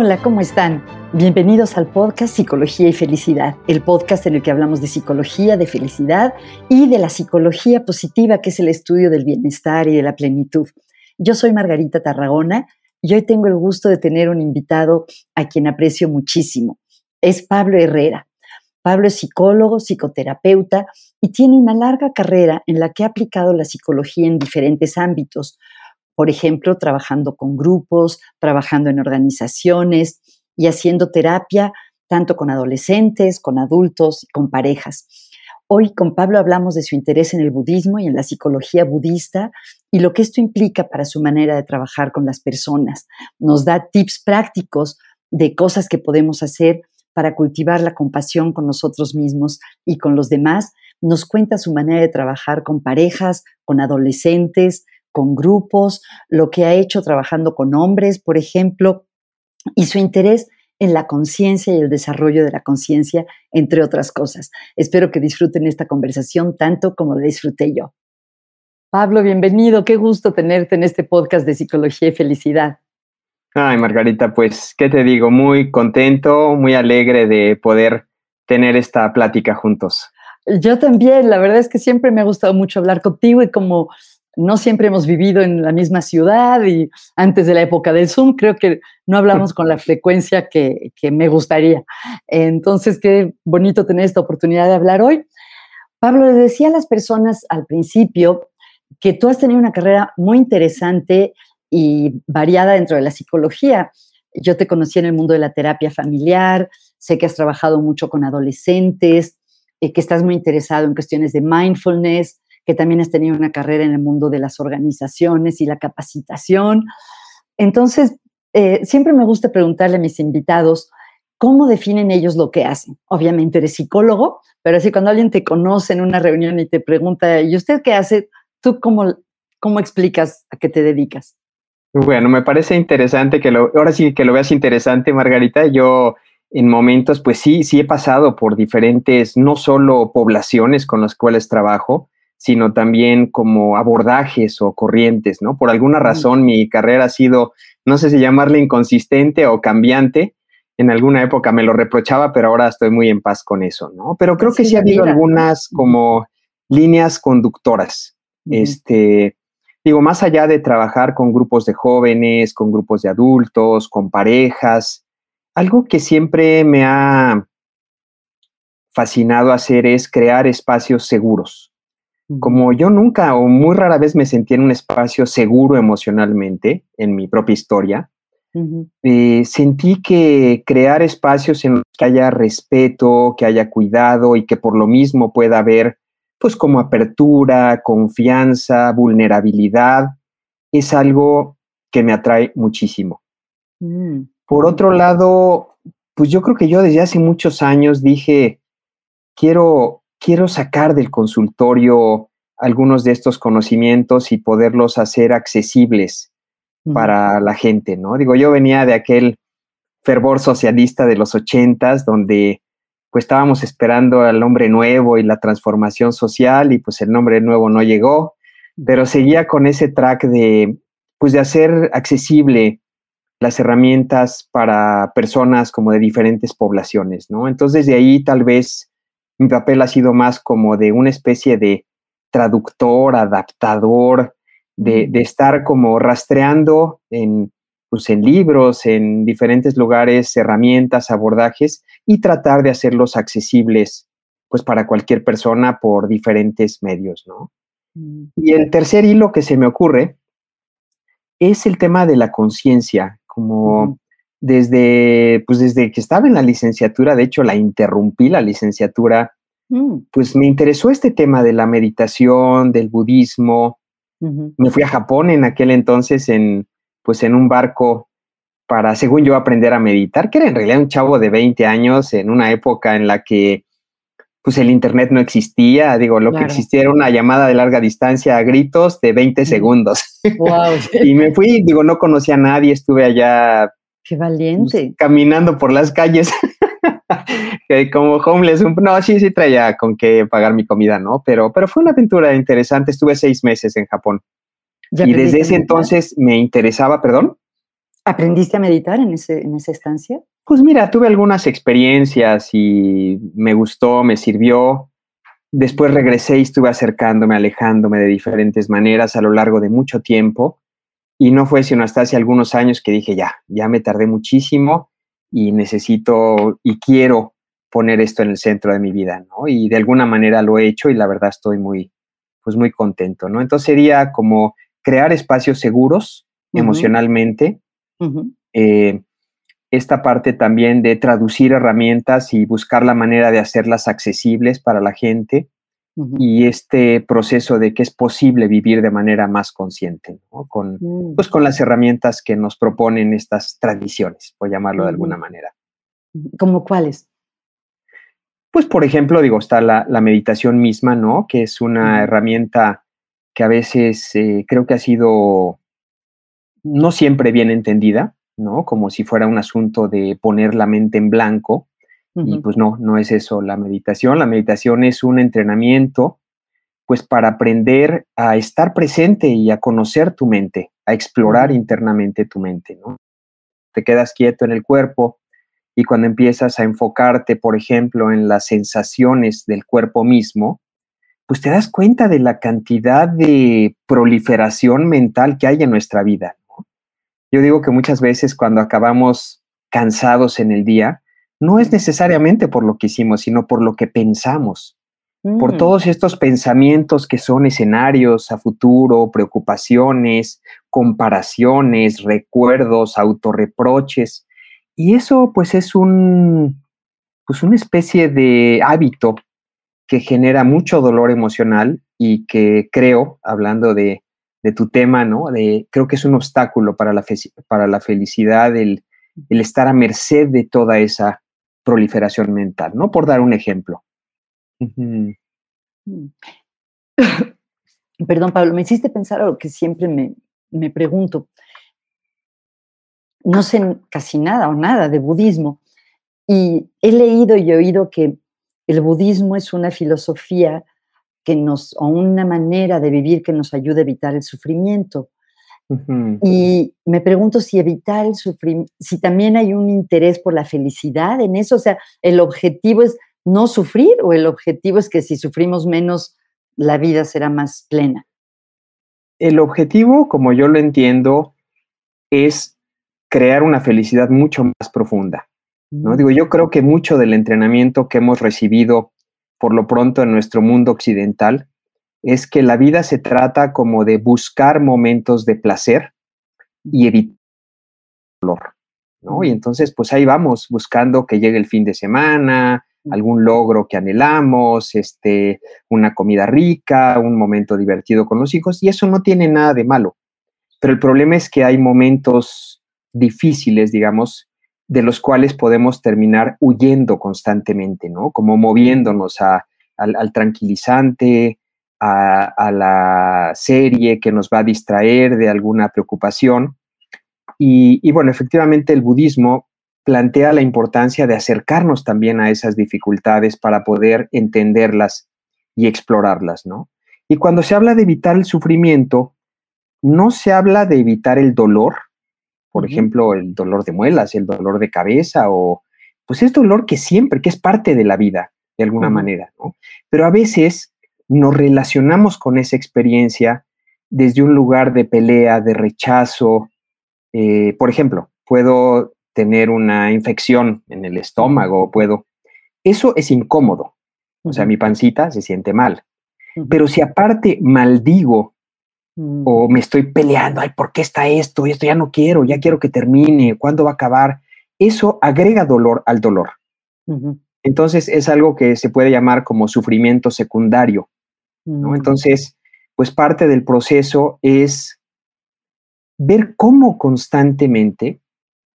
Hola, ¿cómo están? Bienvenidos al podcast Psicología y Felicidad, el podcast en el que hablamos de psicología, de felicidad y de la psicología positiva, que es el estudio del bienestar y de la plenitud. Yo soy Margarita Tarragona y hoy tengo el gusto de tener un invitado a quien aprecio muchísimo. Es Pablo Herrera. Pablo es psicólogo, psicoterapeuta y tiene una larga carrera en la que ha aplicado la psicología en diferentes ámbitos, por ejemplo, trabajando con grupos, trabajando en organizaciones y haciendo terapia tanto con adolescentes, con adultos con parejas. Hoy con Pablo hablamos de su interés en el budismo y en la psicología budista y lo que esto implica para su manera de trabajar con las personas. Nos da tips prácticos de cosas que podemos hacer para cultivar la compasión con nosotros mismos y con los demás. Nos cuenta su manera de trabajar con parejas, con adolescentes, con grupos, lo que ha hecho trabajando con hombres, por ejemplo, y su interés en la conciencia y el desarrollo de la conciencia, entre otras cosas. Espero que disfruten esta conversación tanto como la disfruté yo. Pablo, bienvenido. Qué gusto tenerte en este podcast de Psicología y Felicidad. Ay, Margarita, pues, ¿qué te digo? Muy contento, muy alegre de poder tener esta plática juntos. Yo también, la verdad es que siempre me ha gustado mucho hablar contigo y como no siempre hemos vivido en la misma ciudad y antes de la época del Zoom creo que no hablamos con la frecuencia que, me gustaría. Entonces, qué bonito tener esta oportunidad de hablar hoy. Pablo, le decía a las personas al principio que tú has tenido una carrera muy interesante y variada dentro de la psicología. Yo te conocí en el mundo de la terapia familiar, sé que has trabajado mucho con adolescentes, eh, que estás muy interesado en cuestiones de mindfulness, que también has tenido una carrera en el mundo de las organizaciones y la capacitación. Entonces, eh, siempre me gusta preguntarle a mis invitados cómo definen ellos lo que hacen. Obviamente eres psicólogo, pero así cuando alguien te conoce en una reunión y te pregunta, ¿y usted qué hace? ¿Tú cómo, cómo explicas a qué te dedicas? Bueno, me parece interesante que lo, ahora sí que lo veas interesante, Margarita. Yo en momentos, pues sí, sí he pasado por diferentes, no solo poblaciones con las cuales trabajo, sino también como abordajes o corrientes, ¿no? Por alguna razón mi carrera ha sido, no sé si llamarle inconsistente o cambiante. En alguna época me lo reprochaba, pero ahora estoy muy en paz con eso, ¿no? Pero creo que sí ha habido algunas como líneas conductoras. Este, digo, más allá de trabajar con grupos de jóvenes, con grupos de adultos, con parejas, algo que siempre me ha fascinado hacer es crear espacios seguros como yo nunca o muy rara vez me sentí en un espacio seguro emocionalmente en mi propia historia, eh, sentí que crear espacios en los que haya respeto, que haya cuidado y que por lo mismo pueda haber, pues como apertura, confianza, vulnerabilidad, es algo que me atrae muchísimo. Mm, por otro lado, pues yo creo que yo desde hace muchos años dije, quiero quiero sacar del consultorio algunos de estos conocimientos y poderlos hacer accesibles para la gente, ¿no? Digo, yo venía de aquel fervor socialista de los ochentas, donde pues estábamos esperando al nombre nuevo y la transformación social y pues el nombre nuevo no llegó, pero seguía con ese track de pues de hacer accesible las herramientas para personas como de diferentes poblaciones, ¿no? Entonces de ahí tal vez mi papel ha sido más como de una especie de traductor, adaptador, de, estar como rastreando en, pues en libros, en diferentes lugares, herramientas, abordajes y tratar de hacerlos accesibles pues para cualquier persona por diferentes medios, ¿no? Mm. Y el tercer hilo que se me ocurre es el tema de la conciencia, como desde, pues desde que estaba en la licenciatura, de hecho la interrumpí la licenciatura, mm. pues me interesó este tema de la meditación, del budismo. Me fui a Japón en aquel entonces en, pues en un barco para, según yo, aprender a meditar, que era en realidad un chavo de 20 años en una época en la que pues el internet no existía, digo, lo que existía era una llamada de larga distancia a gritos de 20 segundos. y me fui, digo, no conocía a nadie, estuve allá Qué valiente. caminando por las calles. como homeless, no, sí, sí traía con qué pagar mi comida, ¿no? Pero, pero fue una aventura interesante. Estuve seis meses en Japón. Y desde ese entonces me interesaba, perdón. ¿Aprendiste a meditar en, ese, en esa estancia? Pues mira, tuve algunas experiencias y me gustó, me sirvió. Después regresé y estuve acercándome, alejándome de diferentes maneras a lo largo de mucho tiempo. Y no fue sino hasta hace algunos años que dije, ya, ya me tardé muchísimo y necesito y quiero poner esto en el centro de mi vida, ¿no? Y de alguna manera lo he hecho y la verdad estoy muy, pues muy contento, ¿no? Entonces sería como crear espacios seguros emocionalmente, eh, esta parte también de traducir herramientas y buscar la manera de hacerlas accesibles para la gente y este proceso de que es posible vivir de manera más consciente, con, mm. pues con las herramientas que nos proponen estas tradiciones, por llamarlo de alguna manera. ¿Como cuáles? Pues, por ejemplo, digo, está la, meditación misma, ¿no? Que es una herramienta que a veces eh, creo que ha sido no siempre bien entendida, ¿no? Como si fuera un asunto de poner la mente en blanco. Y pues no, no es eso la meditación. La meditación es un entrenamiento, pues para aprender a estar presente y a conocer tu mente, a explorar internamente tu mente, ¿no? Te quedas quieto en el cuerpo y cuando empiezas a enfocarte, por ejemplo, en las sensaciones del cuerpo mismo, pues te das cuenta de la cantidad de proliferación mental que hay en nuestra vida. Yo digo que muchas veces cuando acabamos cansados en el día, no es necesariamente por lo que hicimos, sino por lo que pensamos, por mm. todos estos pensamientos que son escenarios a futuro, preocupaciones, comparaciones, recuerdos, autorreproches. Y eso pues es un, pues una especie de hábito que genera mucho dolor emocional y que creo, hablando de de tu tema, ¿no? De, creo que es un obstáculo para la, para la felicidad el, estar a merced de toda esa proliferación mental, ¿no? Por dar un ejemplo. Perdón, Pablo, me hiciste pensar algo que siempre me, me pregunto. No sé casi nada o nada de budismo y he leído y oído que el budismo es una filosofía que nos, o una manera de vivir que nos ayude a evitar el sufrimiento. Y me pregunto si evitar el sufrimiento, si también hay un interés por la felicidad en eso, o sea, el objetivo es no sufrir o el objetivo es que si sufrimos menos, la vida será más plena. El objetivo, como yo lo entiendo, es crear una felicidad mucho más profunda. ¿no? Digo, yo creo que mucho del entrenamiento que hemos recibido por lo pronto en nuestro mundo occidental, es que la vida se trata como de buscar momentos de placer y evitar dolor, ¿no? Y entonces, pues ahí vamos, buscando que llegue el fin de semana, algún logro que anhelamos, este, una comida rica, un momento divertido con los hijos, y eso no tiene nada de malo. Pero el problema es que hay momentos difíciles, digamos, de los cuales podemos terminar huyendo constantemente, ¿no? Como moviéndonos al, tranquilizante, a, la serie que nos va a distraer de alguna preocupación. Y, y, bueno, efectivamente el budismo plantea la importancia de acercarnos también a esas dificultades para poder entenderlas y explorarlas, ¿no? Y cuando se habla de evitar el sufrimiento, no se habla de evitar el dolor, por ejemplo, el dolor de muelas, el dolor de cabeza o pues es dolor que siempre, que es parte de la vida, de alguna manera, ¿no? Pero a veces nos relacionamos con esa experiencia desde un lugar de pelea, de rechazo. Eh, por ejemplo, puedo tener una infección en el estómago, puedo... Eso es incómodo. O sea, mi pancita se siente mal. Pero si aparte maldigo o mm. me estoy peleando, ay, ¿por qué está esto? Esto ya no quiero, ya quiero que termine, ¿cuándo va a acabar? Eso agrega dolor al dolor. Entonces es algo que se puede llamar como sufrimiento secundario. ¿No? Mm. Entonces, pues parte del proceso es ver cómo constantemente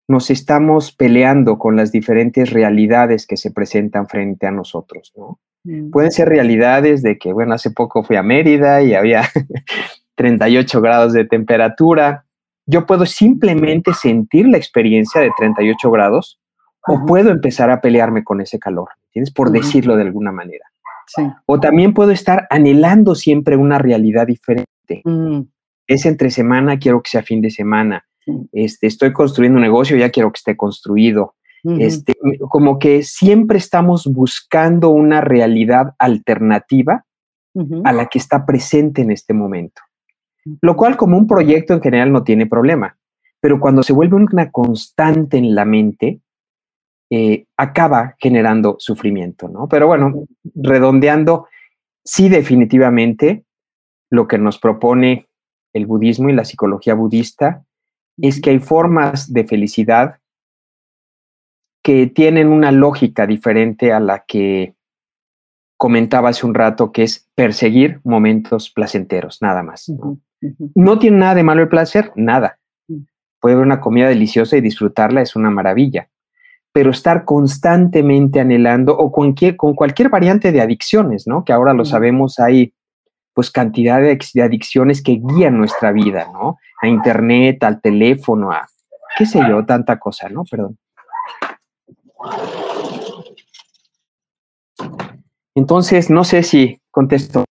nos estamos peleando con las diferentes realidades que se presentan frente a nosotros, ¿no? Mm. Pueden ser realidades de que, bueno, hace poco fui a Mérida y había 38 grados de temperatura. Yo puedo simplemente sentir la experiencia de 38 grados o puedo empezar a pelearme con ese calor, ¿tienes? Por decirlo de alguna manera. O también puedo estar anhelando siempre una realidad diferente. Mm. Es entre semana, quiero que sea fin de semana. este, estoy construyendo un negocio, ya quiero que esté construido. este, como que siempre estamos buscando una realidad alternativa a la que está presente en este momento. Lo cual como un proyecto en general no tiene problema, pero cuando se vuelve una constante en la mente, eh, acaba generando sufrimiento, ¿no? Pero bueno, redondeando, sí definitivamente lo que nos propone el budismo y la psicología budista es que hay formas de felicidad que tienen una lógica diferente a la que comentaba hace un rato, que es perseguir momentos placenteros, nada más. ¿no? tiene nada de malo el placer, nada. Mm. Puede ver una comida deliciosa y disfrutarla, es una maravilla. Pero estar constantemente anhelando o con, con cualquier variante de adicciones, ¿no? Que ahora lo sabemos, hay pues cantidad de, adicciones que guían nuestra vida, ¿no? A internet, al teléfono, a qué sé yo, tanta cosa, ¿no? Perdón. Entonces, no sé si contesto un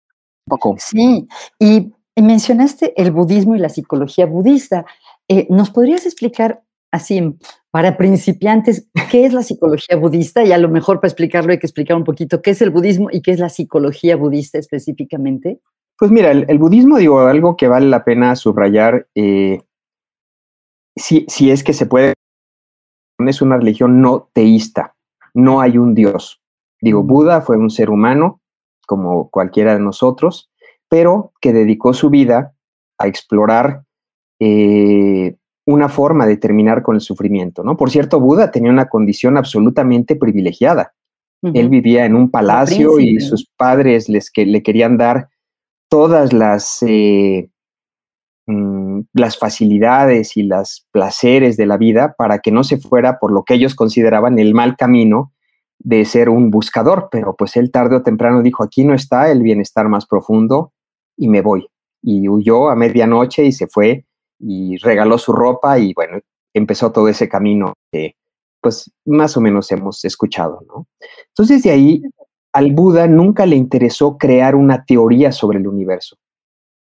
poco. Sí, y mencionaste el budismo y la psicología budista. Eh, ¿Nos podrías explicar así, para principiantes, qué es la psicología budista? Y a lo mejor para explicarlo hay que explicar un poquito qué es el budismo y qué es la psicología budista específicamente. Pues mira, el, budismo, digo, algo que vale la pena subrayar, eh, si, si es que se puede, es una religión no teísta, no hay un Dios. Digo, Buda fue un ser humano, como cualquiera de nosotros, pero que dedicó su vida a explorar eh, una forma de terminar con el sufrimiento, ¿no? Por cierto, Buda tenía una condición absolutamente privilegiada. Él vivía en un palacio y sus padres les que, le querían dar todas las, eh, mm, las facilidades y los placeres de la vida para que no se fuera por lo que ellos consideraban el mal camino de ser un buscador, pero pues él tarde o temprano dijo, aquí no está el bienestar más profundo y me voy. Y huyó a medianoche y se fue y regaló su ropa y bueno, empezó todo ese camino que pues más o menos hemos escuchado, ¿no? Entonces de ahí al Buda nunca le interesó crear una teoría sobre el universo.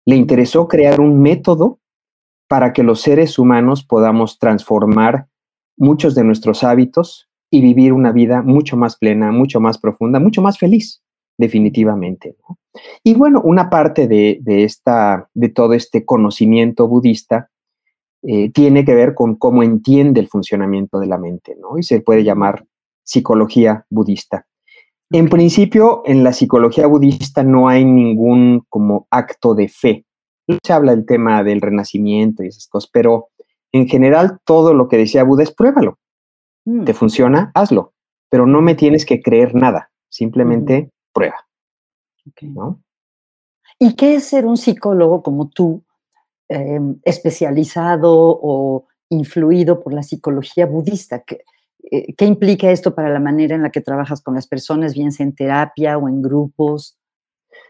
Le interesó crear un método para que los seres humanos podamos transformar muchos de nuestros hábitos y vivir una vida mucho más plena, mucho más profunda, mucho más feliz, definitivamente. Y bueno, una parte de, esta, de todo este conocimiento budista eh, tiene que ver con cómo entiende el funcionamiento de la mente, ¿no? Y se puede llamar psicología budista. En principio, en la psicología budista no hay ningún como acto de fe. Se habla del tema del renacimiento y esas cosas, pero en general todo lo que decía Buda es pruébalo. Mm. ¿Te funciona? Hazlo. Pero no me tienes que creer nada. Simplemente prueba. ¿Y qué es ser un psicólogo como tú, em, especializado o influido por la psicología budista? Eh, ¿Qué implica esto para la manera en la que trabajas con las personas, bien sea en terapia o en grupos?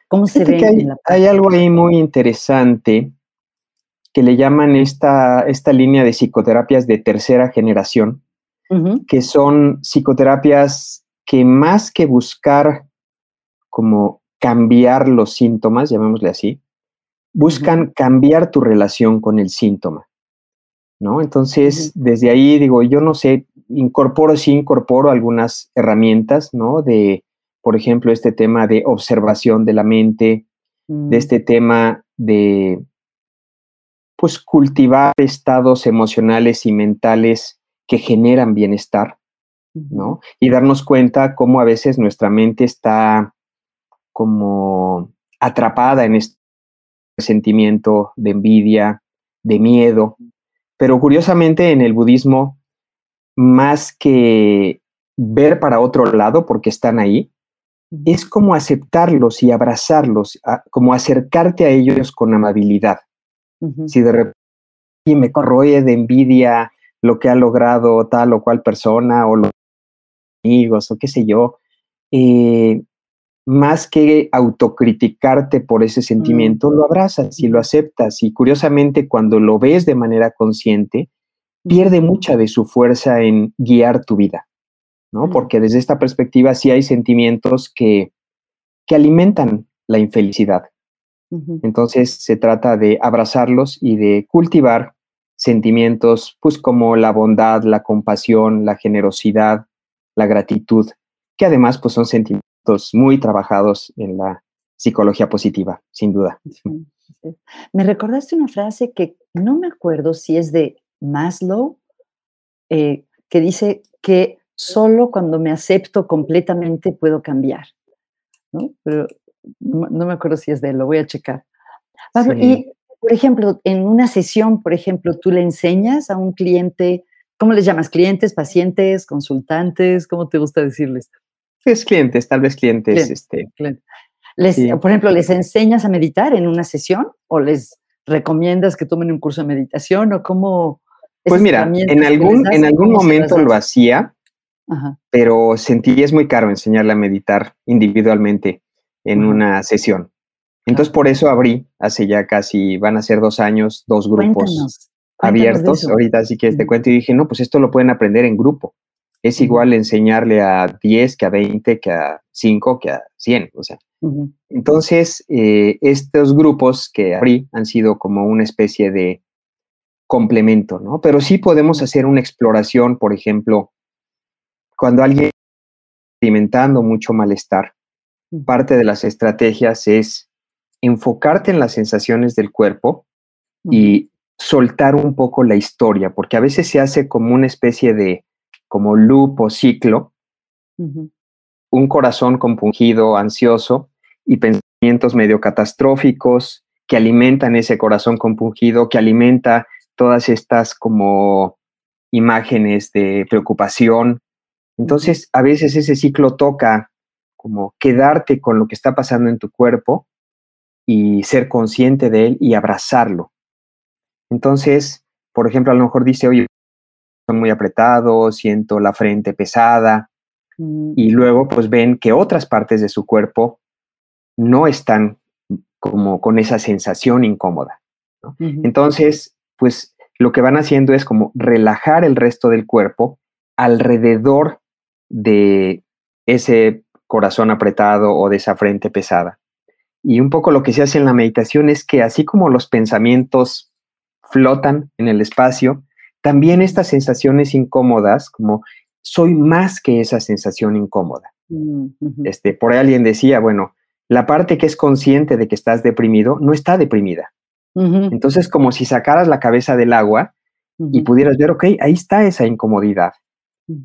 ¿Cómo se ve? Hay, hay, algo ahí muy interesante que le llaman esta, esta línea de psicoterapias de tercera generación, que son psicoterapias que más que buscar como cambiar los síntomas, llamémosle así, buscan cambiar tu relación con el síntoma. ¿no? Entonces, desde ahí digo, yo no sé, incorporo, sí incorporo algunas herramientas, ¿no? De, por ejemplo, este tema de observación de la mente, de mm. este tema de, pues, cultivar estados emocionales y mentales que generan bienestar, ¿no? Y darnos cuenta cómo a veces nuestra mente está como atrapada en este sentimiento de envidia, de miedo, pero curiosamente en el budismo, más que ver para otro lado porque están ahí, es como aceptarlos y abrazarlos, como acercarte a ellos con amabilidad. Si de repente me corroe de envidia lo que ha logrado tal o cual persona o los amigos o qué sé yo, eh, más que autocriticarte por ese mm. sentimiento, lo abrazas y lo aceptas. Y curiosamente, cuando lo ves de manera consciente, pierde mucha de su fuerza en guiar tu vida, ¿no? Porque desde esta perspectiva sí hay sentimientos que, que alimentan la infelicidad. Entonces se trata de abrazarlos y de cultivar sentimientos, pues como la bondad, la compasión, la generosidad, la gratitud, que además pues son sentimientos muy trabajados en la psicología positiva, sin duda. Me recordaste una frase que no me acuerdo si es de Maslow, eh, que dice que solo cuando me acepto completamente puedo cambiar. ¿no? Pero no, me acuerdo si es de él, lo voy a checar. y por ejemplo, en una sesión, por ejemplo, tú le enseñas a un cliente, ¿cómo les llamas? ¿Clientes, pacientes, consultantes? ¿Cómo te gusta decirles? Es clientes, tal vez clientes. este, Por ejemplo, ¿les enseñas a meditar en una sesión o les recomiendas que tomen un curso de meditación o cómo? Pues mira, en algún, en algún momento lo hacía, pero sentí es muy caro enseñarle a meditar individualmente en una sesión. Entonces, por eso abrí hace ya casi, van a ser dos años, dos grupos abiertos. Ahorita sí que te cuento y dije, no, pues esto lo pueden aprender en grupo. Es igual enseñarle a 10 que a 20, que a 5, que a 100. O sea, entonces, eh, estos grupos que abrí han sido como una especie de complemento, ¿no? Pero sí podemos hacer una exploración, por ejemplo, cuando alguien está experimentando mucho malestar, parte de las estrategias es enfocarte en las sensaciones del cuerpo y soltar un poco la historia, porque a veces se hace como una especie de, como loop o ciclo, un corazón compungido, ansioso y pensamientos medio catastróficos que alimentan ese corazón compungido, que alimenta todas estas como imágenes de preocupación. Entonces, a veces ese ciclo toca como quedarte con lo que está pasando en tu cuerpo y ser consciente de él y abrazarlo. Entonces, por ejemplo, a lo mejor dice, oye, son muy apretados, siento la frente pesada, mm. y luego pues ven que otras partes de su cuerpo no están como con esa sensación incómoda. Entonces, pues lo que van haciendo es como relajar el resto del cuerpo alrededor de ese corazón apretado o de esa frente pesada. Y un poco lo que se hace en la meditación es que así como los pensamientos flotan en el espacio, también estas sensaciones incómodas, como soy más que esa sensación incómoda. Mm, este, por ahí alguien decía, bueno, la parte que es consciente de que estás deprimido no está deprimida. Entonces, como si sacaras la cabeza del agua y pudieras ver, ok, ahí está esa incomodidad.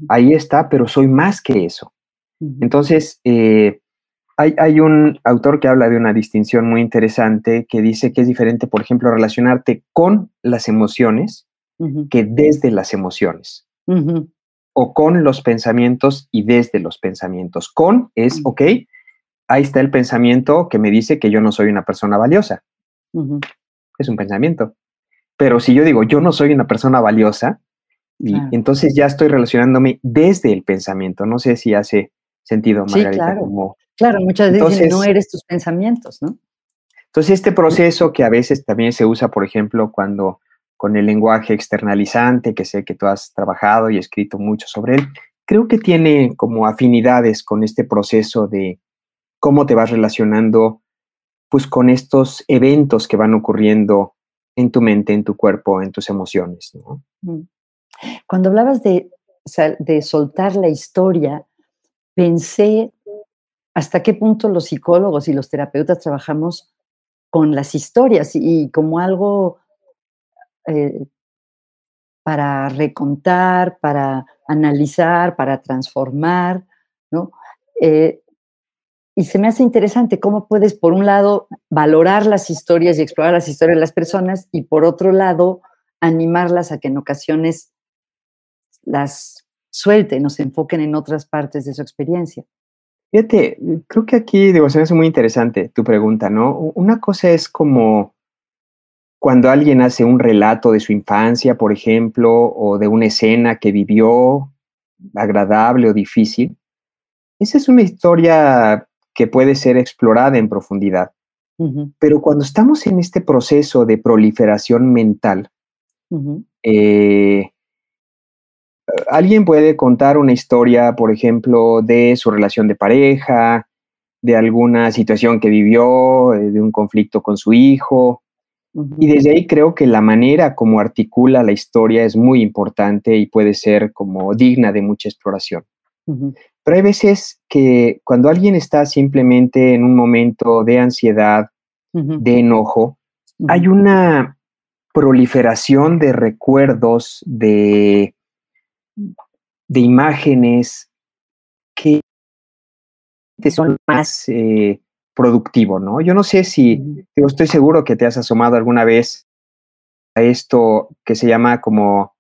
Ahí está, pero soy más que eso. Entonces, eh, hay, un autor que habla de una distinción muy interesante que dice que es diferente, por ejemplo, relacionarte con las emociones que desde las emociones. O con los pensamientos y desde los pensamientos. Con es, ok, ahí está el pensamiento que me dice que yo no soy una persona valiosa. Es un pensamiento. Pero si yo digo, yo no soy una persona valiosa, y entonces ya estoy relacionándome desde el pensamiento. No sé si hace sentido, Margarita, como Claro, muchas veces no eres tus pensamientos, ¿no? Entonces, este proceso que a veces también se usa, por ejemplo, cuando con el lenguaje externalizante, que sé que tú has trabajado y escrito mucho sobre él, creo que tiene como afinidades con este proceso de cómo te vas relacionando pues con estos eventos que van ocurriendo en tu mente, en tu cuerpo, en tus emociones. Mm. Cuando hablabas de, de soltar la historia, pensé hasta qué punto los psicólogos y los terapeutas trabajamos con las historias y, como algo eh, para recontar, para analizar, para transformar, ¿no? Eh, y se me hace interesante cómo puedes, por un lado, valorar las historias y explorar las historias de las personas y por otro lado, animarlas a que en ocasiones las suelten o se enfoquen en otras partes de su experiencia. Fíjate, creo que aquí, digo, se me hace muy interesante tu pregunta, ¿no? Una cosa es como cuando alguien hace un relato de su infancia, por ejemplo, o de una escena que vivió agradable o difícil. Esa es una historia que puede ser explorada en profundidad. Pero cuando estamos en este proceso de proliferación mental, alguien puede contar una historia, por ejemplo, de su relación de pareja, de alguna situación que vivió, eh, de un conflicto con su hijo, Y desde ahí creo que la manera como articula la historia es muy importante y puede ser como digna de mucha exploración. Pero hay veces que cuando alguien está simplemente en un momento de ansiedad, de enojo, hay una proliferación de recuerdos, de, de imágenes que son más eh, productivo, ¿no? Yo no sé si, yo estoy seguro que te has asomado alguna vez a esto que se llama como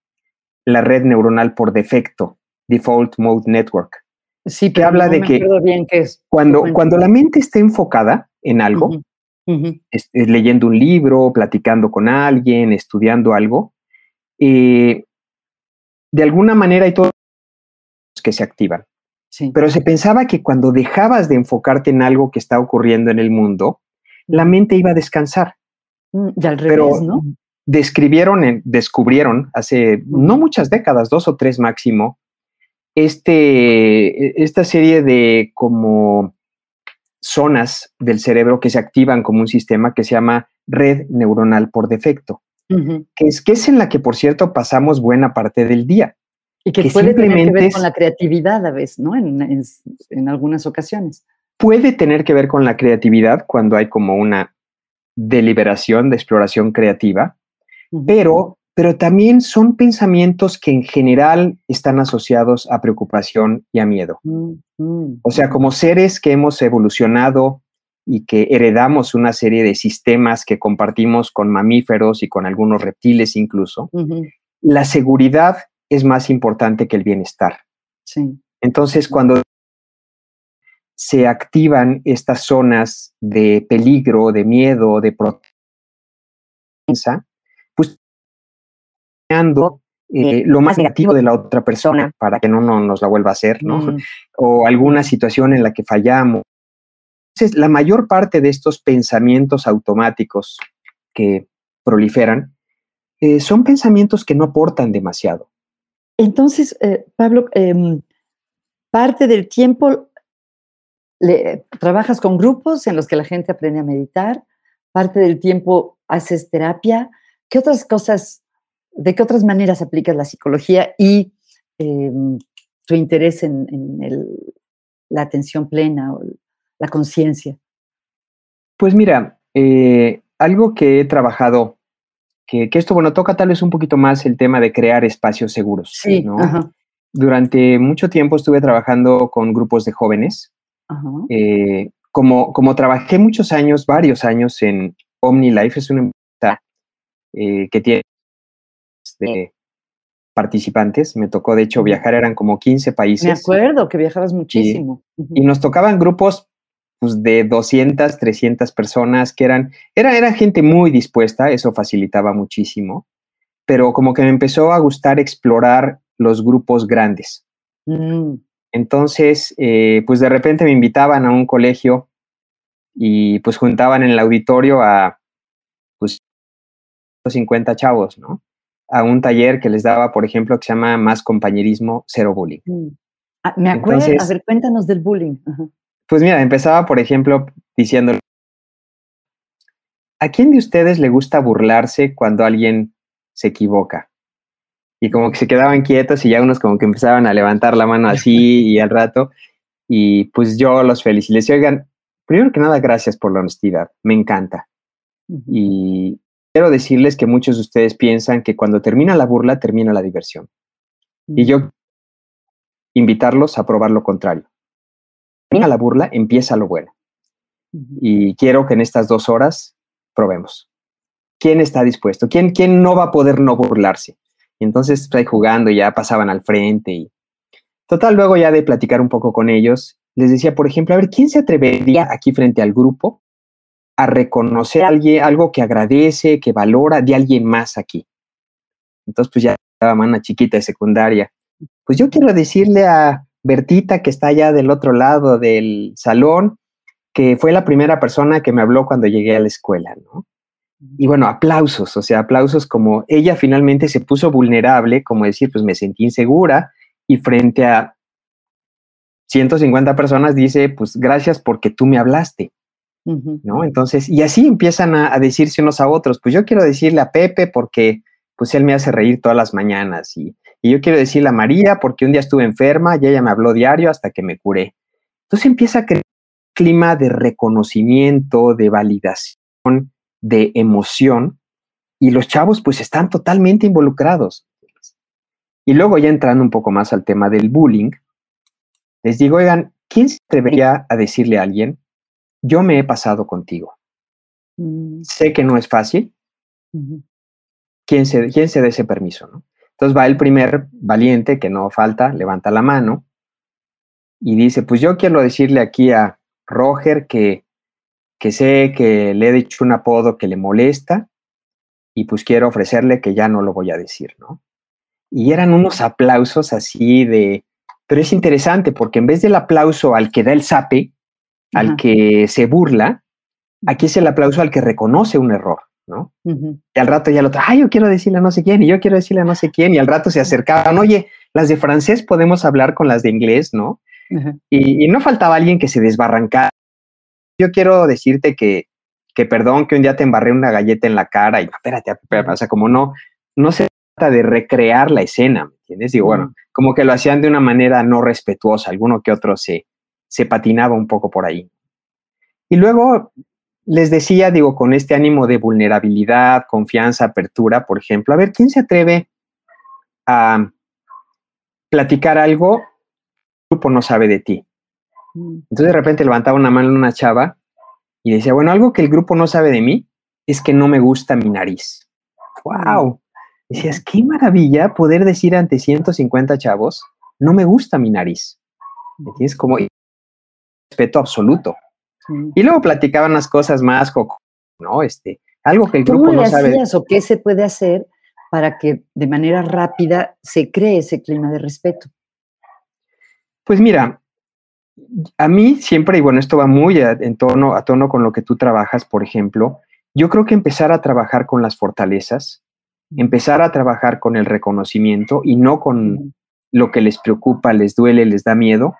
la red neuronal por defecto, Default Mode Network. Sí, que habla de que bien es. Cuando, cuando la mente está enfocada en algo, leyendo un libro, platicando con alguien, estudiando algo, eh, de alguna manera hay todos que se activan. Pero se pensaba que cuando dejabas de enfocarte en algo que está ocurriendo en el mundo, la mente iba a descansar. Mm, y al revés, ¿no? Describieron, descubrieron hace no muchas décadas, dos o tres máximo, este, e, esta serie de como zonas del cerebro que se activan como un sistema que se llama red neuronal por defecto, que, es, que es en la que, por cierto, pasamos buena parte del día. Y que, puede tener que ver con la creatividad a veces, ¿no? En, algunas ocasiones. Puede tener que ver con la creatividad cuando hay como una deliberación de exploración creativa, pero, pero también son pensamientos que en general están asociados a preocupación y a miedo. Mm, mm, o sea, como seres que hemos evolucionado y que heredamos una serie de sistemas que compartimos con mamíferos y con algunos reptiles incluso, la seguridad es más importante que el bienestar. Sí. Entonces, cuando se activan estas zonas de peligro, de miedo, de protesta, pues eh, lo más negativo de la otra persona para que no, nos la vuelva a hacer, ¿no? Mm. O alguna situación en la que fallamos. Entonces, la mayor parte de estos pensamientos automáticos que proliferan eh, son pensamientos que no aportan demasiado. Entonces, eh, Pablo, em, parte del tiempo trabajas con grupos en los que la gente aprende a meditar, parte del tiempo haces terapia. ¿Qué otras cosas, de qué otras maneras aplicas la psicología y em, tu interés en, la atención plena o la conciencia? Pues mira, eh, algo que he trabajado que, esto, bueno, toca tal vez un poquito más el tema de crear espacios seguros. Sí, Durante mucho tiempo estuve trabajando con grupos de jóvenes. Eh, como, como trabajé muchos años, varios años en OmniLife, es una empresa eh, que tiene de participantes. Me tocó, de hecho, viajar, eran como 15 países. Me acuerdo que viajabas muchísimo. y nos tocaban grupos pues, de 200, 300 personas que eran, era, era gente muy dispuesta, eso facilitaba muchísimo, pero como que me empezó a gustar explorar los grupos grandes. Mm. Entonces, eh, pues de repente me invitaban a un colegio y pues juntaban en el auditorio a pues 50 chavos, ¿no? A un taller que les daba, por ejemplo, que se llama Más compañerismo, cero bullying. Mm. Ah, me acuerdo, a ver, cuéntanos del bullying. Pues mira, empezaba, por ejemplo, diciendo, ¿a quién de ustedes le gusta burlarse cuando alguien se equivoca? Y como que se quedaban quietos y ya unos como que empezaban a levantar la mano así y al rato. Y pues yo los felicité. Les oigan, primero que nada, gracias por la honestidad. Me encanta. Y quiero decirles que muchos de ustedes piensan que cuando termina la burla, termina la diversión. Y yo invitarlos a probar lo contrario la burla, empieza lo bueno. Y quiero que en estas dos horas probemos. ¿Quién está dispuesto? ¿Quién, quién no va a poder no burlarse? Y entonces estoy jugando y ya pasaban al frente y total, luego ya de platicar un poco con ellos, les decía, por ejemplo, a ver, ¿quién se atrevería aquí frente al grupo a reconocer a alguien, algo que agradece, que valora de alguien más aquí? Entonces, pues ya estaba una chiquita de secundaria. Pues yo quiero decirle a, Bertita, que está allá del otro lado del salón, que fue la primera persona que me habló cuando llegué a la escuela, ¿no? Y bueno, aplausos, o sea, aplausos como ella finalmente se puso vulnerable, como decir, pues me sentí insegura y frente a 150 personas dice, pues gracias porque tú me hablaste. ¿no? Entonces, y así empiezan a, decirse unos a otros, pues yo quiero decirle a Pepe porque pues él me hace reír todas las mañanas y, y yo quiero decirle a María porque un día estuve enferma y ella me habló diario hasta que me curé. Entonces empieza a crear un clima de reconocimiento, de validación, de emoción y los chavos pues están totalmente involucrados. Y luego ya entrando un poco más al tema del bullying, les digo, oigan, ¿quién se atrevería a decirle a alguien, yo me he pasado contigo? Mm. Sé que no es fácil. ¿Quién, se, ¿Quién se dé ese permiso? ¿no? Entonces va el primer valiente, que no falta, levanta la mano y dice, pues yo quiero decirle aquí a Roger que, que sé que le he dicho un apodo que le molesta y pues quiero ofrecerle que ya no lo voy a decir, ¿no? Y eran unos aplausos así de, pero es interesante porque en vez del aplauso al que da el sape, al que se burla, aquí es el aplauso al que reconoce un error, ¿no? Y al rato ya lo otro, ay, yo quiero decirle a no sé quién, y yo quiero decirle a no sé quién, y al rato se acercaban, oye, las de francés podemos hablar con las de inglés, ¿no? y, y, no faltaba alguien que se desbarrancara. Yo quiero decirte que que perdón que un día te embarré una galleta en la cara y espérate, espérate, o sea, como no, no se trata de recrear la escena, ¿me entiendes? Y bueno, como que lo hacían de una manera no respetuosa, alguno que otro se, se patinaba un poco por ahí. Y luego les decía, digo, con este ánimo de vulnerabilidad, confianza, apertura, por ejemplo, a ver, ¿quién se atreve a platicar algo que el grupo no sabe de ti? Mm. Entonces de repente levantaba una mano una chava y decía, bueno, algo que el grupo no sabe de mí es que no me gusta mi nariz. ¡Wow! Decías, qué maravilla poder decir ante 150 chavos, no me gusta mi nariz. Es como respeto absoluto. Y luego platicaban las cosas más, ¿no? Este, algo que el grupo no sabe. ¿O qué se puede hacer para que de manera rápida se cree ese clima de respeto? Pues mira, a mí siempre, y bueno, esto va muy a, en tono, a tono con lo que tú trabajas, por ejemplo, yo creo que empezar a trabajar con las fortalezas, empezar a trabajar con el reconocimiento y no con lo que les preocupa, les duele, les da miedo,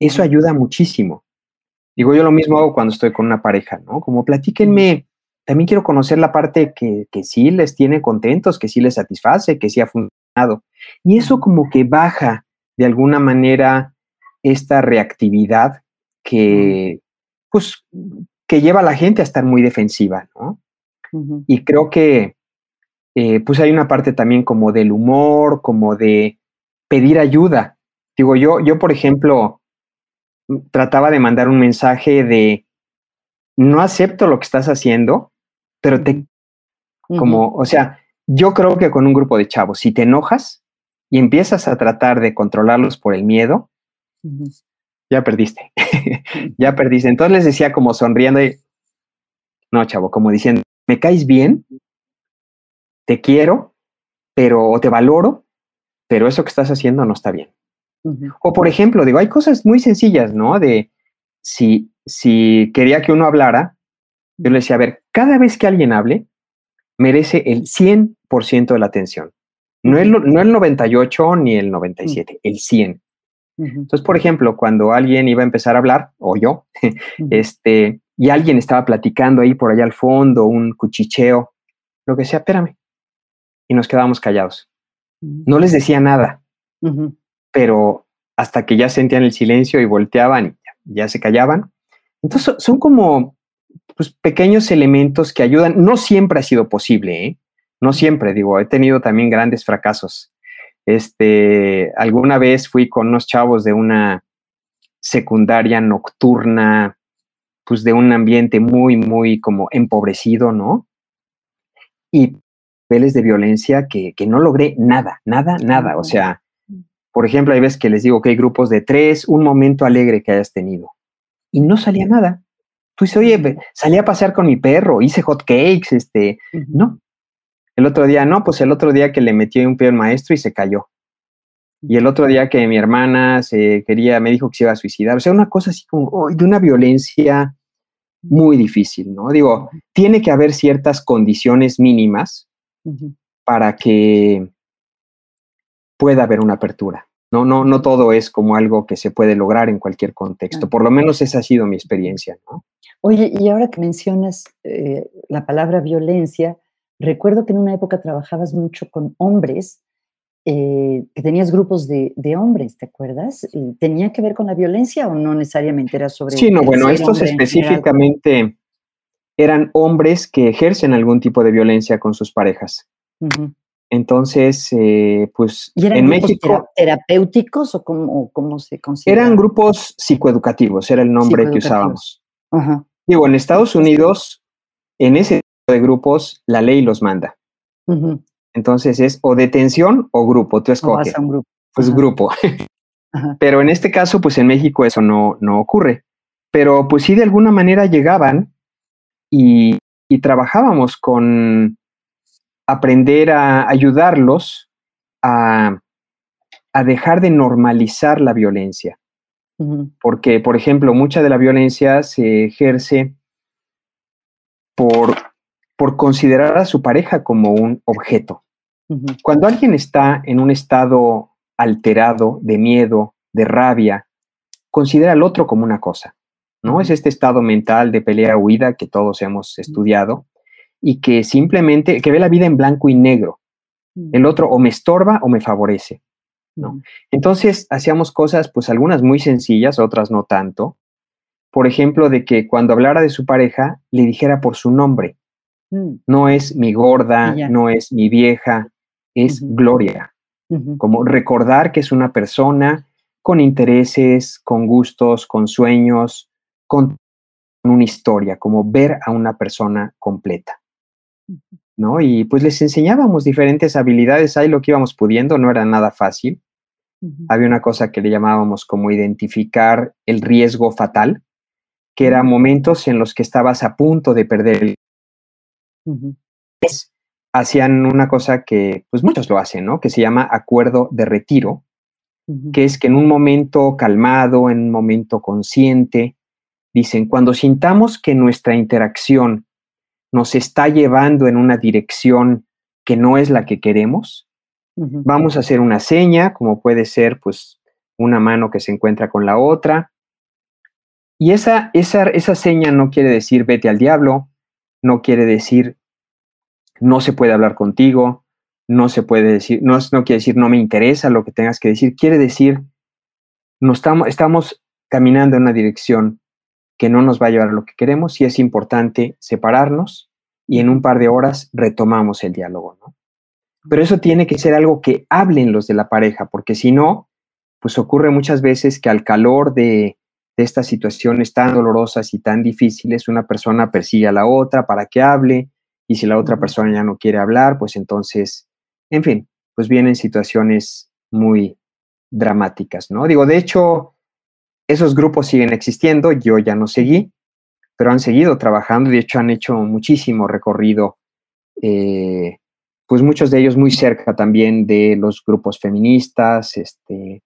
eso ayuda muchísimo. Digo, yo lo mismo hago cuando estoy con una pareja, ¿no? Como platíquenme, también quiero conocer la parte que, que sí les tiene contentos, que sí les satisface, que sí ha funcionado. Y eso como que baja de alguna manera esta reactividad que, pues, que lleva a la gente a estar muy defensiva, ¿no? Y creo que, eh, pues, hay una parte también como del humor, como de pedir ayuda. Digo, yo, yo, por ejemplo, trataba de mandar un mensaje de, no acepto lo que estás haciendo, pero te, como, o sea, yo creo que con un grupo de chavos, si te enojas y empiezas a tratar de controlarlos por el miedo, ya perdiste, ya perdiste. Entonces les decía como sonriendo, no, chavo, como diciendo, me caes bien, te quiero, pero o te valoro, pero eso que estás haciendo no está bien. O por ejemplo, digo, hay cosas muy sencillas, ¿no? De si, si quería que uno hablara, yo le decía, a ver, cada vez que alguien hable, merece el 100% de la atención. No el, no el 98 ni el 97, el 100. Entonces, por ejemplo, cuando alguien iba a empezar a hablar, o yo, este, y alguien estaba platicando ahí por allá al fondo, un cuchicheo, lo que sea, espérame. Y nos quedábamos callados. No les decía nada, pero hasta que ya sentían el silencio y volteaban y ya, se callaban. Entonces, son como pues, pequeños elementos que ayudan. No siempre ha sido posible, ¿eh? No siempre, digo, he tenido también grandes fracasos este, alguna vez fui con unos chavos de una secundaria nocturna, pues de un ambiente muy, muy como empobrecido, ¿no? Y niveles de violencia que, que no logré nada, nada, nada. O sea, por ejemplo, hay veces que les digo que hay grupos de tres, un momento alegre que hayas tenido. Y no salía nada. Tú dices, oye, salí a pasear con mi perro, hice hot cakes, este, no, el otro día, no, pues el otro día que le metió un pie al maestro y se cayó. Y el otro día que mi hermana se quería, me dijo que se iba a suicidar. O sea, una cosa así como de una violencia muy difícil, ¿no? Digo, tiene que haber ciertas condiciones mínimas para que pueda haber una apertura. No, no, no todo es como algo que se puede lograr en cualquier contexto. Por lo menos esa ha sido mi experiencia, ¿no? Oye, y ahora que mencionas eh, la palabra violencia, recuerdo que en una época trabajabas mucho con hombres, eh, que tenías grupos de, hombres, ¿te acuerdas? ¿Tenía que ver con la violencia o no necesariamente era sobre... Sí, no, bueno, estos específicamente eran hombres que ejercen algún tipo de violencia con sus parejas. Entonces, eh, pues eran en México... terapéuticos o cómo, se considera? Eran grupos psicoeducativos, era el nombre que usábamos. Digo, en Estados Unidos, en ese tipo de grupos, la ley los manda. Entonces es o detención o grupo, tú escoges. un grupo. Pues grupo. Pero en este caso, pues en México eso no, no ocurre. Pero pues sí, de alguna manera llegaban y, y trabajábamos con aprender a ayudarlos a, a dejar de normalizar la violencia. Porque, por ejemplo, mucha de la violencia se ejerce por, por considerar a su pareja como un objeto. Cuando alguien está en un estado alterado de miedo, de rabia, considera al otro como una cosa, ¿no? Es este estado mental de pelea-huida que todos hemos estudiado y que simplemente, que ve la vida en blanco y negro. El otro o me estorba o me favorece, ¿no? Entonces hacíamos cosas, pues algunas muy sencillas, otras no tanto. Por ejemplo, de que cuando hablara de su pareja, le dijera por su nombre. Mm. No es mi gorda, no es mi vieja, es gloria. Como recordar que es una persona con intereses, con gustos, con sueños, con una historia, como ver a una persona completa. ¿No? Y pues les enseñábamos diferentes habilidades, ahí lo que íbamos pudiendo, no era nada fácil. Había una cosa que le llamábamos como identificar el riesgo fatal, que eran momentos en los que estabas a punto de perder el hacían una cosa que pues muchos lo hacen, ¿no? Que se llama acuerdo de retiro, que es que en un momento calmado, en un momento consciente, dicen, cuando sintamos que nuestra interacción nos está llevando en una dirección que no es la que queremos, vamos a hacer una seña, como puede ser pues una mano que se encuentra con la otra, y esa, esa, esa seña no quiere decir vete al diablo, no quiere decir no se puede hablar contigo, no se puede decir, no, no quiere decir no me interesa lo que tengas que decir, quiere decir no estamos, estamos caminando en una dirección que no nos va a llevar a lo que queremos y es importante separarnos y en un par de horas retomamos el diálogo, ¿no? Pero eso tiene que ser algo que hablen los de la pareja, porque si no, pues ocurre muchas veces que al calor de, de estas situaciones tan dolorosas y tan difíciles, una persona persigue a la otra para que hable, y si la otra persona ya no quiere hablar, pues entonces, en fin, pues vienen situaciones muy dramáticas, ¿no? Digo, de hecho, esos grupos siguen existiendo, yo ya no seguí, pero han seguido trabajando, de hecho han hecho muchísimo recorrido, eh, pues muchos de ellos muy cerca también de los grupos feministas, este,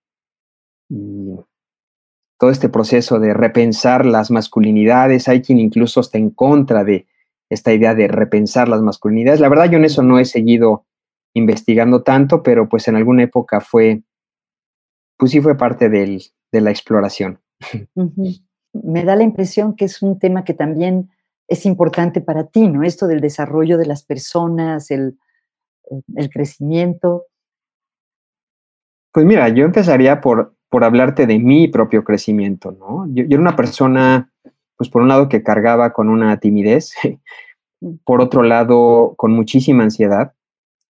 y todo este proceso de repensar las masculinidades, hay quien incluso está en contra de esta idea de repensar las masculinidades. La verdad, yo en eso no he seguido investigando tanto, pero pues en alguna época fue, pues sí fue parte del, de la exploración. Me da la impresión que es un tema que también es importante para ti, ¿no? Esto del desarrollo de las personas, el, el crecimiento. Pues mira, yo empezaría por, por hablarte de mi propio crecimiento, ¿no? Yo, yo, era una persona pues por un lado que cargaba con una timidez, por otro lado con muchísima ansiedad.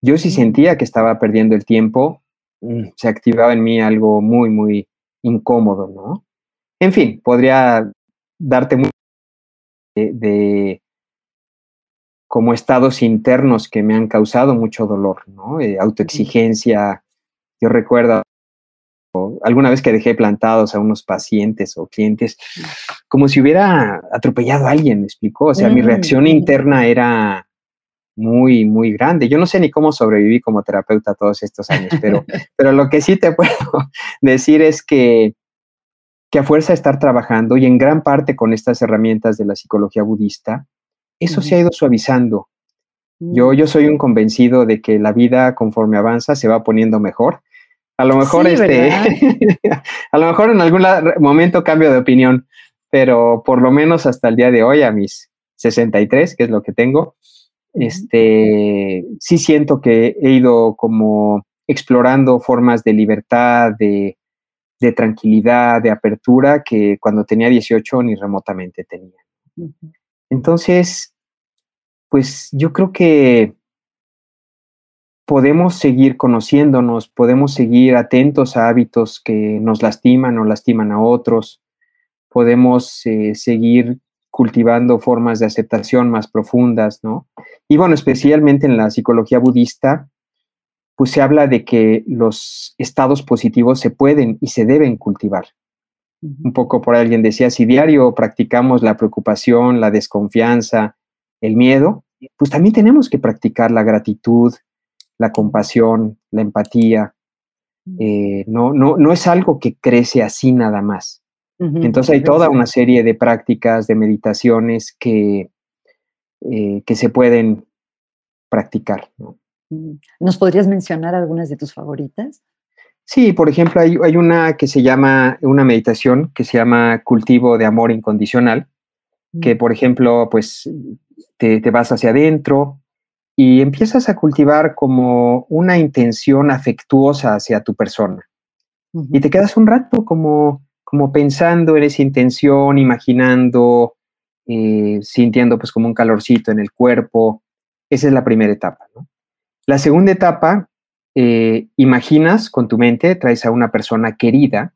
Yo sí sentía que estaba perdiendo el tiempo, mm, se activaba en mí algo muy, muy incómodo, ¿no? En fin, podría darte mucho de, como estados internos que me han causado mucho dolor, ¿no? Eh, autoexigencia. Yo recuerdo alguna vez que dejé plantados a unos pacientes o clientes, como si hubiera atropellado a alguien, me explicó. O sea, mi reacción mm. interna era muy, muy grande. Yo no sé ni cómo sobreviví como terapeuta todos estos años, pero, pero lo que sí te puedo decir es que, que a fuerza de estar trabajando y en gran parte con estas herramientas de la psicología budista, eso se ha ido suavizando. Yo, mm. yo soy un convencido de que la vida conforme avanza se va poniendo mejor A lo mejor este, a lo mejor en algún momento cambio de opinión, pero por lo menos hasta el día de hoy, a mis 63, que es lo que tengo, este, sí siento que he ido como explorando formas de libertad, de, de tranquilidad, de apertura que cuando tenía 18 ni remotamente tenía. Entonces, pues yo creo que podemos seguir conociéndonos, podemos seguir atentos a hábitos que nos lastiman o lastiman a otros, podemos eh, seguir cultivando formas de aceptación más profundas, ¿no? Y bueno, especialmente en la psicología budista, pues se habla de que los estados positivos se pueden y se deben cultivar. Un poco por alguien decía, si diario practicamos la preocupación, la desconfianza, el miedo, pues también tenemos que practicar la gratitud, la compasión, la empatía. Eh, no, no, no es algo que crece así nada más. Entonces hay toda una serie de prácticas, de meditaciones que, eh, que se pueden practicar. ¿no? ¿Nos podrías mencionar algunas de tus favoritas? Sí, por ejemplo, hay, una que se llama, una meditación que se llama cultivo de amor incondicional, que por ejemplo, pues te, vas hacia adentro y empiezas a cultivar como una intención afectuosa hacia tu persona. Y te quedas un rato como, como pensando en esa intención, imaginando, eh, sintiendo pues como un calorcito en el cuerpo. Esa es la primera etapa, ¿no? La segunda etapa, eh, imaginas con tu mente, traes a una persona querida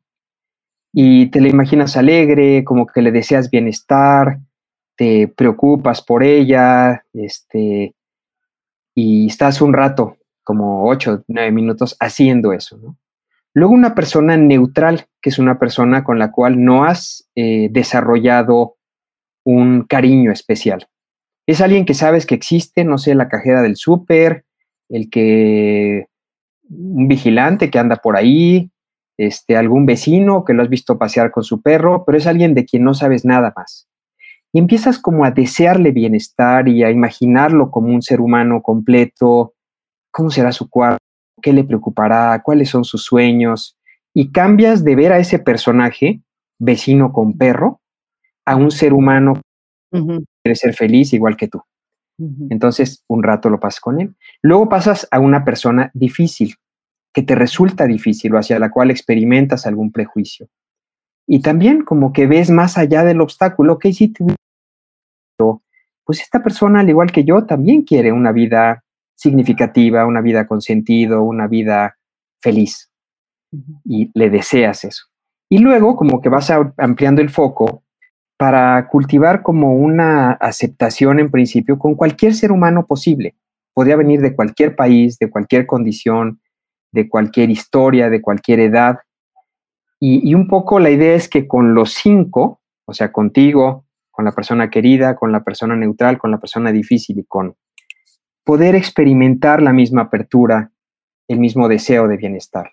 y te la imaginas alegre, como que le deseas bienestar, te preocupas por ella, este, y estás un rato, como ocho, nueve minutos, haciendo eso, Luego una persona neutral, que es una persona con la cual no has eh, desarrollado un cariño especial. Es alguien que sabes que existe, no sé, la cajera del súper, el que un vigilante que anda por ahí, este, algún vecino que lo has visto pasear con su perro, pero es alguien de quien no sabes nada más. Y empiezas como a desearle bienestar y a imaginarlo como un ser humano completo, cómo será su cuarto, qué le preocupará, cuáles son sus sueños, y cambias de ver a ese personaje, vecino con perro, a un ser humano que quiere ser feliz igual que tú. Entonces, un rato lo pasas con él. Luego pasas a una persona difícil, que te resulta difícil o hacia la cual experimentas algún prejuicio. Y también como que ves más allá del obstáculo, que si pues esta persona, al igual que yo, también quiere una vida significativa, una vida con sentido, una vida feliz. Y le deseas eso. Y luego como que vas ampliando el foco para cultivar como una aceptación en principio con cualquier ser humano posible. Podría venir de cualquier país, de cualquier condición, de cualquier historia, de cualquier edad. Y, un poco la idea es que con los cinco, o sea, contigo, con la persona querida, con la persona neutral, con la persona difícil y con poder experimentar la misma apertura, el mismo deseo de bienestar.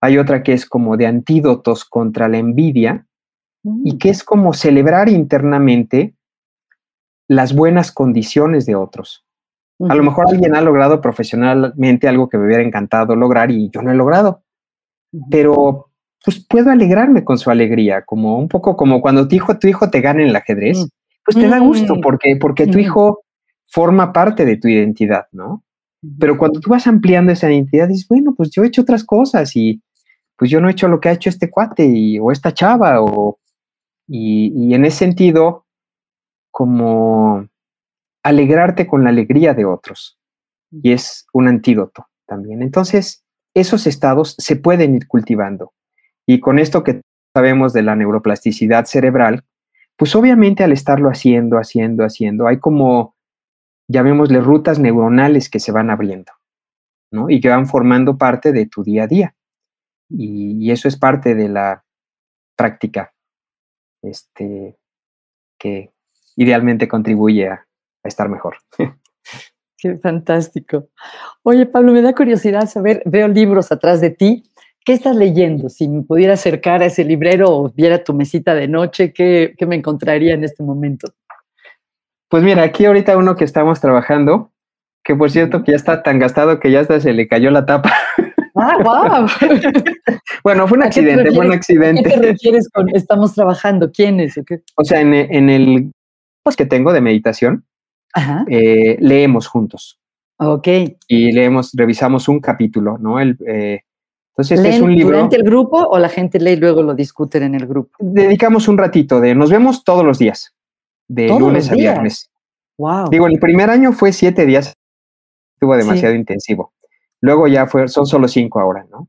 Hay otra que es como de antídotos contra la envidia, y mm. que es como celebrar internamente las buenas condiciones de otros. A lo mejor alguien ha logrado profesionalmente algo que me hubiera encantado lograr y yo no he logrado, pero pues puedo alegrarme con su alegría, como un poco como cuando tu hijo, tu hijo te gana en el ajedrez, mm. pues te da gusto mm. porque, porque tu hijo forma parte de tu identidad, ¿no? Pero cuando tú vas ampliando esa identidad, dices, bueno, pues yo he hecho otras cosas y pues yo no he hecho lo que ha hecho este cuate o esta chava o, y, en ese sentido, como alegrarte con la alegría de otros. Y es un antídoto también. Entonces, esos estados se pueden ir cultivando. Y con esto que sabemos de la neuroplasticidad cerebral, pues obviamente al estarlo haciendo, haciendo, haciendo, hay como, llamémosle, rutas neuronales que se van abriendo, ¿no? Y que van formando parte de tu día a día. y eso es parte de la práctica este, que idealmente contribuye a, estar mejor. Qué fantástico. Oye, Pablo, me da curiosidad saber, veo libros atrás de ti. ¿Qué estás leyendo? Si me pudiera acercar a ese librero o viera tu mesita de noche, ¿qué, me encontraría en este momento? Pues mira, aquí ahorita uno que estamos trabajando, que por cierto que ya está tan gastado que ya hasta se le cayó la tapa. Ah, wow. bueno, fue un accidente, fue un accidente. ¿Qué te refieres con estamos trabajando? ¿Quiénes? O, sea, en, en, el pues, que tengo de meditación, eh, leemos juntos. Ok. Y leemos, revisamos un capítulo, ¿no? El, eh, entonces, es un libro. ¿Durante el grupo o la gente lee y luego lo discuten en el grupo? Dedicamos un ratito de. Nos vemos todos los días, de lunes a viernes. Wow. Digo, el primer año fue siete días, estuvo demasiado intensivo. Luego ya fue, son solo cinco ahora, ¿no?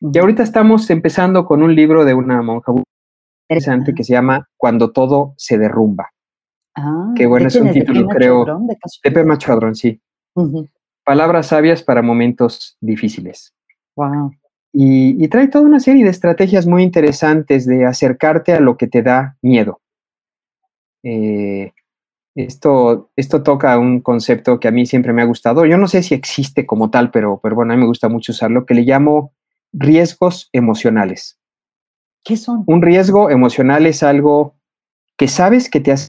Y ahorita estamos empezando con un libro de una monja interesante que se llama Cuando todo se derrumba. Ah, que bueno, es un título, creo. de Pepe Macho sí. Palabras sabias para momentos difíciles. Wow. Y, trae toda una serie de estrategias muy interesantes de acercarte a lo que te da miedo. Eh, esto, esto toca un concepto que a mí siempre me ha gustado. Yo no sé si existe como tal, pero, pero bueno, a mí me gusta mucho usarlo, que le llamo riesgos emocionales. ¿Qué son? Un riesgo emocional es algo que sabes que te hace,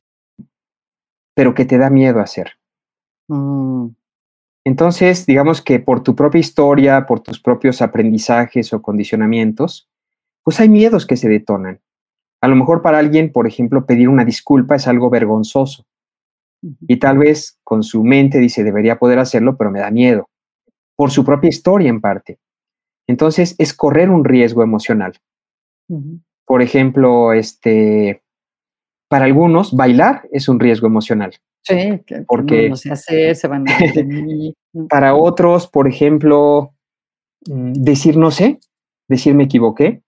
pero que te da miedo hacer. Mm. Entonces, digamos que por tu propia historia, por tus propios aprendizajes o condicionamientos, pues hay miedos que se detonan. A lo mejor para alguien, por ejemplo, pedir una disculpa es algo vergonzoso. Y tal vez con su mente dice, debería poder hacerlo, pero me da miedo. Por su propia historia en parte. Entonces, es correr un riesgo emocional. Por ejemplo, este, para algunos, bailar es un riesgo emocional. Sí, porque no, se hace, se van a. Para otros, por ejemplo, mm, decir no sé, decir me equivoqué,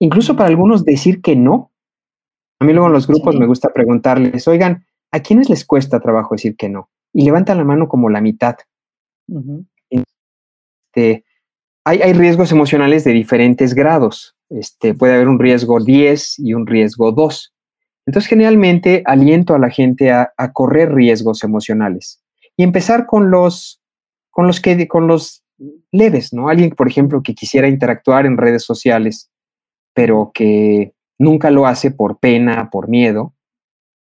incluso para algunos decir que no. A mí luego en los grupos me gusta preguntarles, oigan, ¿a quiénes les cuesta trabajo decir que no? Y levantan la mano como la mitad. este, hay, hay, riesgos emocionales de diferentes grados. Este, puede haber un riesgo 10 y un riesgo 2. Entonces, generalmente aliento a la gente a, correr riesgos emocionales y empezar con los, con los que, con los leves, ¿no? Alguien, por ejemplo, que quisiera interactuar en redes sociales, pero que nunca lo hace por pena, por miedo.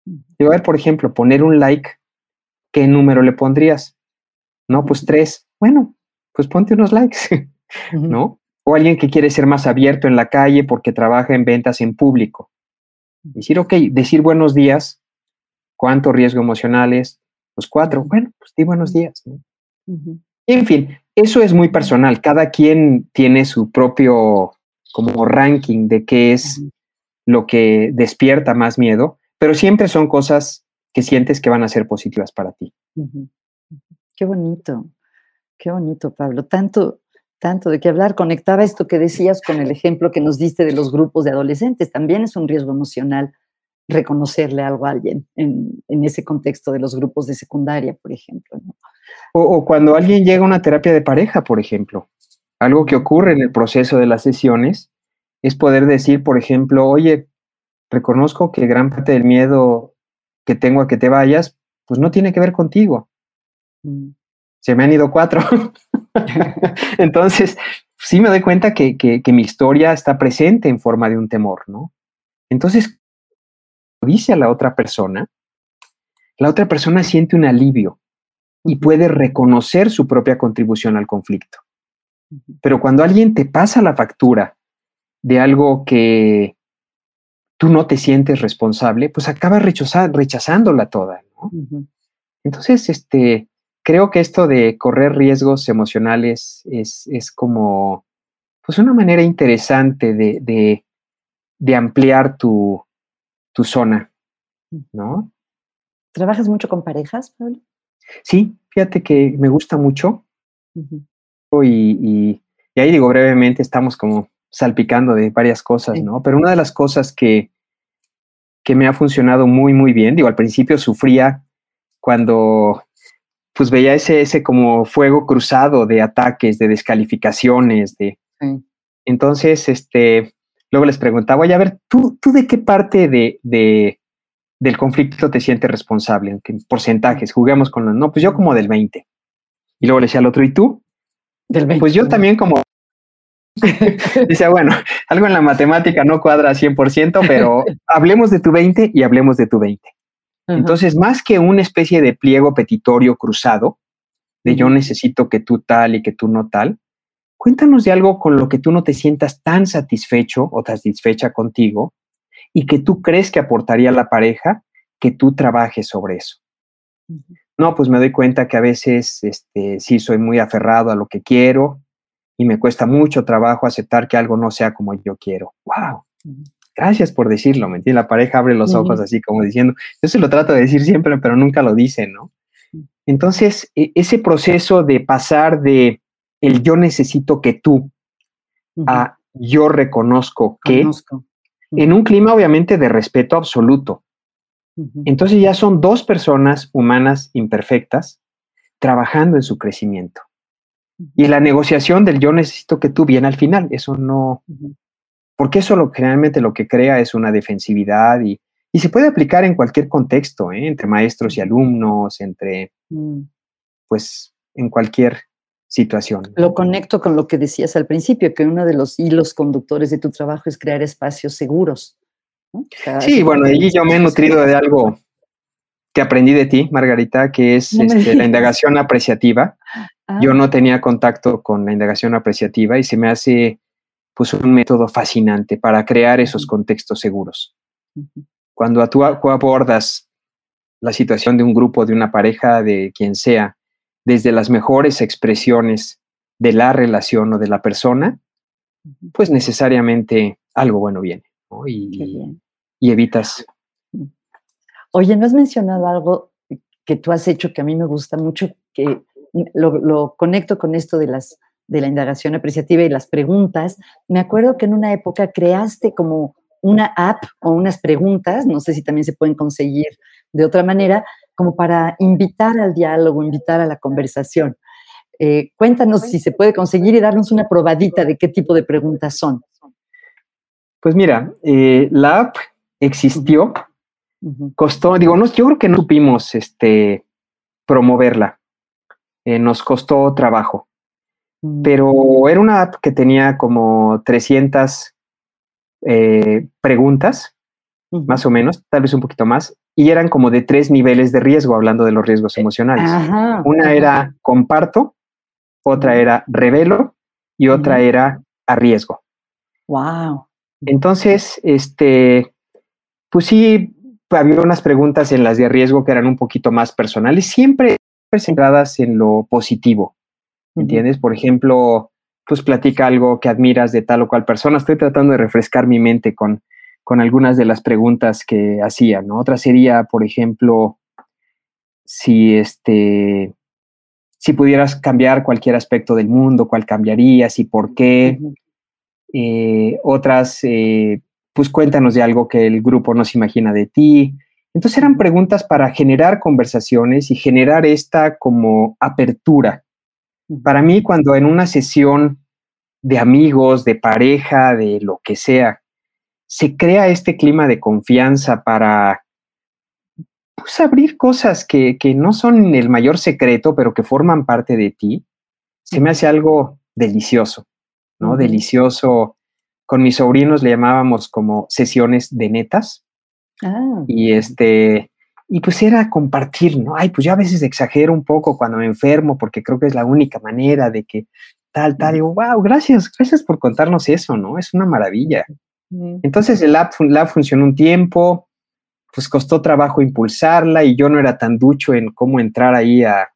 Digo, a ver, por ejemplo, poner un like, ¿qué número le pondrías? No, pues tres. Bueno, pues ponte unos likes, ¿no? O alguien que quiere ser más abierto en la calle porque trabaja en ventas en público. Decir, ok, decir buenos días, ¿cuánto riesgo emocional es? Pues cuatro. Bueno, pues di buenos días. En fin, eso es muy personal. Cada quien tiene su propio como ranking de qué es lo que despierta más miedo, pero siempre son cosas que sientes que van a ser positivas para ti. Qué bonito, qué bonito, Pablo. Tanto, tanto de qué hablar. Conectaba esto que decías con el ejemplo que nos diste de los grupos de adolescentes. También es un riesgo emocional reconocerle algo a alguien en, ese contexto de los grupos de secundaria, por ejemplo. O, cuando alguien llega a una terapia de pareja, por ejemplo. Algo que ocurre en el proceso de las sesiones es poder decir, por ejemplo, oye, reconozco que gran parte del miedo que tengo a que te vayas, pues no tiene que ver contigo. Mm. Se me han ido cuatro. Entonces, sí me doy cuenta que, mi historia está presente en forma de un temor, ¿no? Entonces, dice a la otra persona, la otra persona siente un alivio y puede reconocer su propia contribución al conflicto. Pero cuando alguien te pasa la factura de algo que tú no te sientes responsable, pues acabas rechazándola toda, ¿no? Entonces, este, creo que esto de correr riesgos emocionales es, como pues una manera interesante de, ampliar tu, zona, ¿no? ¿Trabajas mucho con parejas, Pablo? Sí, fíjate que me gusta mucho. y, ahí digo brevemente, estamos como salpicando de varias cosas, ¿no? Pero una de las cosas que, que me ha funcionado muy, muy bien, digo, al principio sufría cuando pues veía ese, ese como fuego cruzado de ataques, de descalificaciones, de... Entonces, este, luego les preguntaba, oye, a ver, ¿tú, tú de qué parte de, de, del conflicto te sientes responsable? ¿En qué porcentajes? Juguemos con los... No, pues yo como del 20. Y luego le decía al otro, ¿y tú? Del 20. Pues yo también como... Dice, bueno, algo en la matemática no cuadra 100%, pero hablemos de tu 20 y hablemos de tu 20. Entonces, más que una especie de pliego petitorio cruzado, de yo necesito que tú tal y que tú no tal, cuéntanos de algo con lo que tú no te sientas tan satisfecho o satisfecha contigo y que tú crees que aportaría a la pareja que tú trabajes sobre eso. No, pues me doy cuenta que a veces este, sí soy muy aferrado a lo que quiero y me cuesta mucho trabajo aceptar que algo no sea como yo quiero. ¡Wow! Gracias por decirlo, ¿me entiendes? La pareja abre los ojos así como diciendo, yo se lo trato de decir siempre, pero nunca lo dice, ¿no? Entonces, e, ese proceso de pasar de el yo necesito que tú a yo reconozco que, en un clima obviamente de respeto absoluto. Entonces ya son dos personas humanas imperfectas trabajando en su crecimiento. Y la negociación del yo necesito que tú viene al final, eso no, porque eso lo, generalmente lo que crea es una defensividad y, y se puede aplicar en cualquier contexto, ¿eh? entre maestros y alumnos, entre, mm. pues, en cualquier situación. Lo conecto con lo que decías al principio, que uno de los hilos conductores de tu trabajo es crear espacios seguros. sí, bueno, y yo me he nutrido de algo que aprendí de ti, Margarita, que es este, la indagación apreciativa. Yo ah. no tenía contacto con la indagación apreciativa y se me hace pues un método fascinante para crear esos contextos seguros. Cuando tú abordas la situación de un grupo, de una pareja, de quien sea, desde las mejores expresiones de la relación o de la persona, pues necesariamente algo bueno viene y, evitas. Oye, ¿no has mencionado algo que tú has hecho que a mí me gusta mucho, que lo, conecto con esto de, las, de la indagación apreciativa y las preguntas? Me acuerdo que en una época creaste como una app o unas preguntas, no sé si también se pueden conseguir de otra manera, como para invitar al diálogo, invitar a la conversación. Eh, cuéntanos si se puede conseguir y darnos una probadita de qué tipo de preguntas son. Pues mira, eh, la app existió, costó, digo, no, yo creo que no supimos este, promoverla, eh, nos costó trabajo, mm. pero era una app que tenía como 300 preguntas, más o menos, tal vez un poquito más, y eran como de tres niveles de riesgo, hablando de los riesgos emocionales. Una era comparto, otra era revelo y otra era arriesgo. Wow. Entonces, este, pues sí, había unas preguntas en las de riesgo que eran un poquito más personales, siempre centradas en lo positivo. ¿Entiendes? Por ejemplo, pues platica algo que admiras de tal o cual persona. Estoy tratando de refrescar mi mente con con algunas de las preguntas que hacía, ¿no? Otra sería, por ejemplo, si este si pudieras cambiar cualquier aspecto del mundo, ¿cuál cambiarías y por qué? Eh, otras, eh, pues cuéntanos de algo que el grupo no se imagina de ti. Entonces eran preguntas para generar conversaciones y generar esta como apertura. Para mí, cuando en una sesión de amigos, de pareja, de lo que sea, se crea este clima de confianza para pues, abrir cosas que, no son el mayor secreto, pero que forman parte de ti, se me hace algo delicioso, ¿no? Delicioso. Con mis sobrinos le llamábamos como sesiones de netas. Ah, y este, y pues era compartir, ¿no? Ay, pues yo a veces exagero un poco cuando me enfermo porque creo que es la única manera de que tal, tal. Digo, wow, gracias, gracias por contarnos eso, ¿no? Es una maravilla. Entonces el app, funcionó un tiempo, pues costó trabajo impulsarla y yo no era tan ducho en cómo entrar ahí a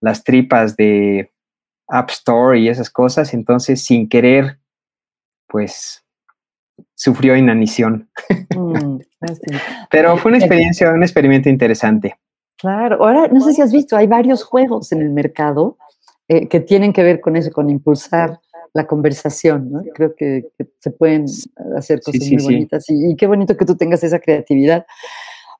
las tripas de App Store y esas cosas, entonces sin querer, pues sufrió inanición. Mm, Pero fue una experiencia, un experimento interesante. Claro, ahora no sé si has visto, hay varios juegos en el mercado eh, que tienen que ver con eso, con impulsar la conversación, ¿no? Creo que, se pueden hacer cosas muy bonitas y, qué bonito que tú tengas esa creatividad.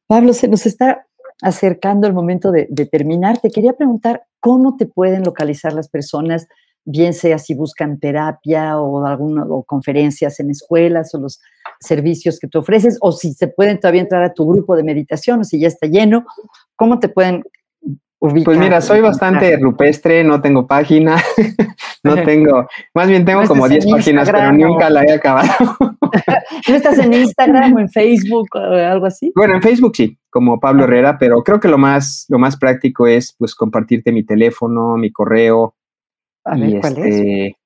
Pablo, se nos está acercando el momento de, terminar. Te quería preguntar cómo te pueden localizar las personas, bien sea si buscan terapia o, alguna, o conferencias en escuelas o los servicios que tú ofreces, o si se pueden todavía entrar a tu grupo de meditación o si ya está lleno, ¿cómo te pueden pues mira, soy bastante rupestre, no tengo página, no tengo, más bien tengo como 10 páginas, pero nunca la he acabado. ¿No estás en Instagram o en Facebook o algo así? Bueno, en Facebook sí, como Pablo Herrera, pero creo que lo más, lo más práctico es pues compartirte mi teléfono, mi correo. Y este,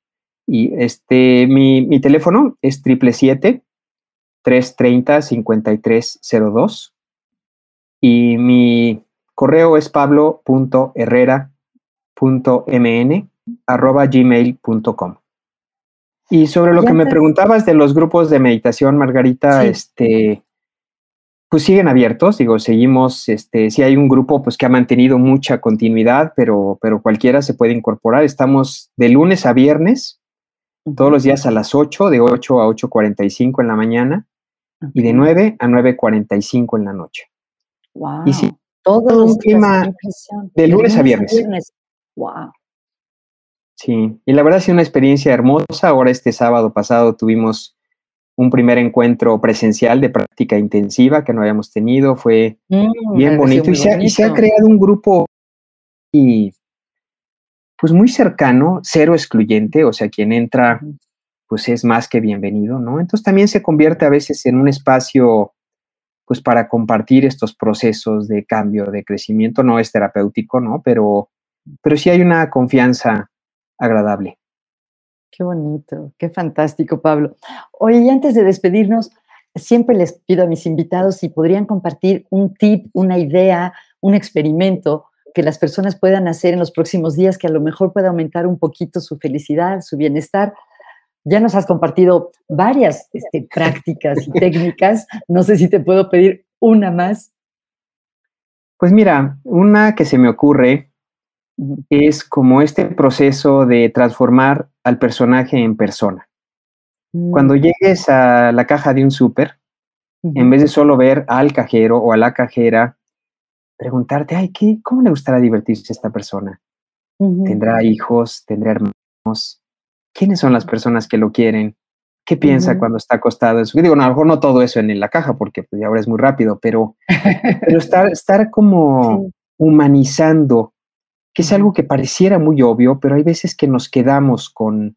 Y este, mi, mi teléfono es 777-330-5302 y mi correo es pablo.herrera.mn Y sobre lo que me preguntabas de los grupos de meditación, Margarita, este, pues siguen abiertos, digo, seguimos, este, si hay un grupo pues que ha mantenido mucha continuidad, pero, pero cualquiera se puede incorporar. Estamos de lunes a viernes, todos los días a las 8, de 8 a 8.45 en la mañana y de 9 a 9.45 en la noche. Wow. Y sí, todo un clima de lunes, a viernes. Wow. Sí, y la verdad ha sido una experiencia hermosa. Ahora este sábado pasado tuvimos un primer encuentro presencial de práctica intensiva que no habíamos tenido, fue mm, bien bonito y, se ha, creado un grupo y pues muy cercano, cero excluyente, o sea, quien entra pues es más que bienvenido, ¿no? Entonces también se convierte a veces en un espacio pues para compartir estos procesos de cambio, de crecimiento, no es terapéutico, ¿no? Pero, pero sí hay una confianza agradable. Qué bonito, qué fantástico, Pablo. Oye, y antes de despedirnos, siempre les pido a mis invitados si podrían compartir un tip, una idea, un experimento que las personas puedan hacer en los próximos días que a lo mejor pueda aumentar un poquito su felicidad, su bienestar. Ya nos has compartido varias este, prácticas y técnicas. No sé si te puedo pedir una más. Pues mira, una que se me ocurre es como este proceso de transformar al personaje en persona. Cuando mm. llegues a la caja de un súper, en vez de solo ver al cajero o a la cajera, preguntarte, ay, ¿qué, ¿cómo le gustará divertirse esta persona? ¿Tendrá hijos? ¿Tendrá hermanos? ¿Quiénes son las personas que lo quieren? ¿Qué piensa cuando está acostado en su... Digo, no, a lo mejor no todo eso en la caja, porque pues, ahora es muy rápido, pero, pero estar, estar como humanizando que es algo que pareciera muy obvio, pero hay veces que nos quedamos con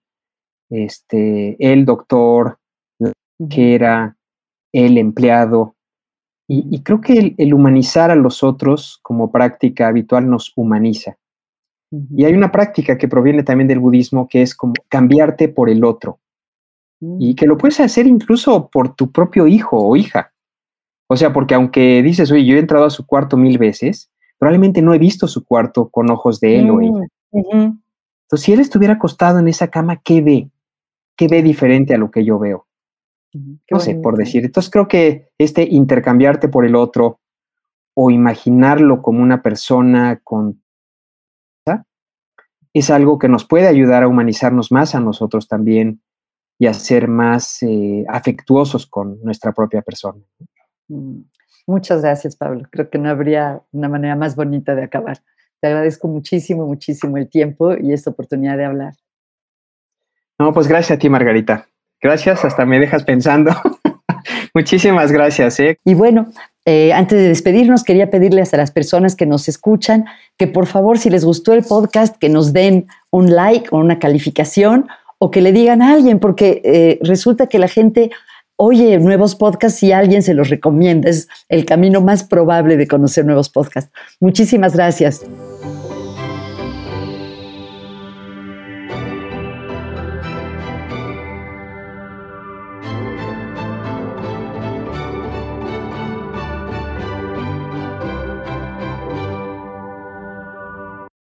este, el doctor, que era el empleado, y, creo que el, humanizar a los otros como práctica habitual nos humaniza. Y hay una práctica que proviene también del budismo que es como cambiarte por el otro. Y mm. que lo puedes hacer incluso por tu propio hijo o hija. O sea, porque aunque dices, oye, yo he entrado a su cuarto mil veces, probablemente no he visto su cuarto con ojos de él o ella. Mm, Entonces, si él estuviera acostado en esa cama, ¿qué ve? ¿Qué ve diferente a lo que yo veo? no sé, por decir. Entonces, creo que este intercambiarte por el otro o imaginarlo como una persona con es algo que nos puede ayudar a humanizarnos más a nosotros también y a ser más eh, afectuosos con nuestra propia persona. Mm. Muchas gracias, Pablo. Creo que no habría una manera más bonita de acabar. Te agradezco muchísimo, muchísimo el tiempo y esta oportunidad de hablar. No, pues gracias a ti, Margarita. Gracias, hasta me dejas pensando. Muchísimas gracias. ¿eh? Y bueno, eh, antes de despedirnos, quería pedirles a las personas que nos escuchan que por favor, si les gustó el podcast, que nos den un like o una calificación o que le digan a alguien, porque eh, resulta que la gente oye nuevos podcasts si alguien se los recomienda. Es el camino más probable de conocer nuevos podcasts. Muchísimas gracias.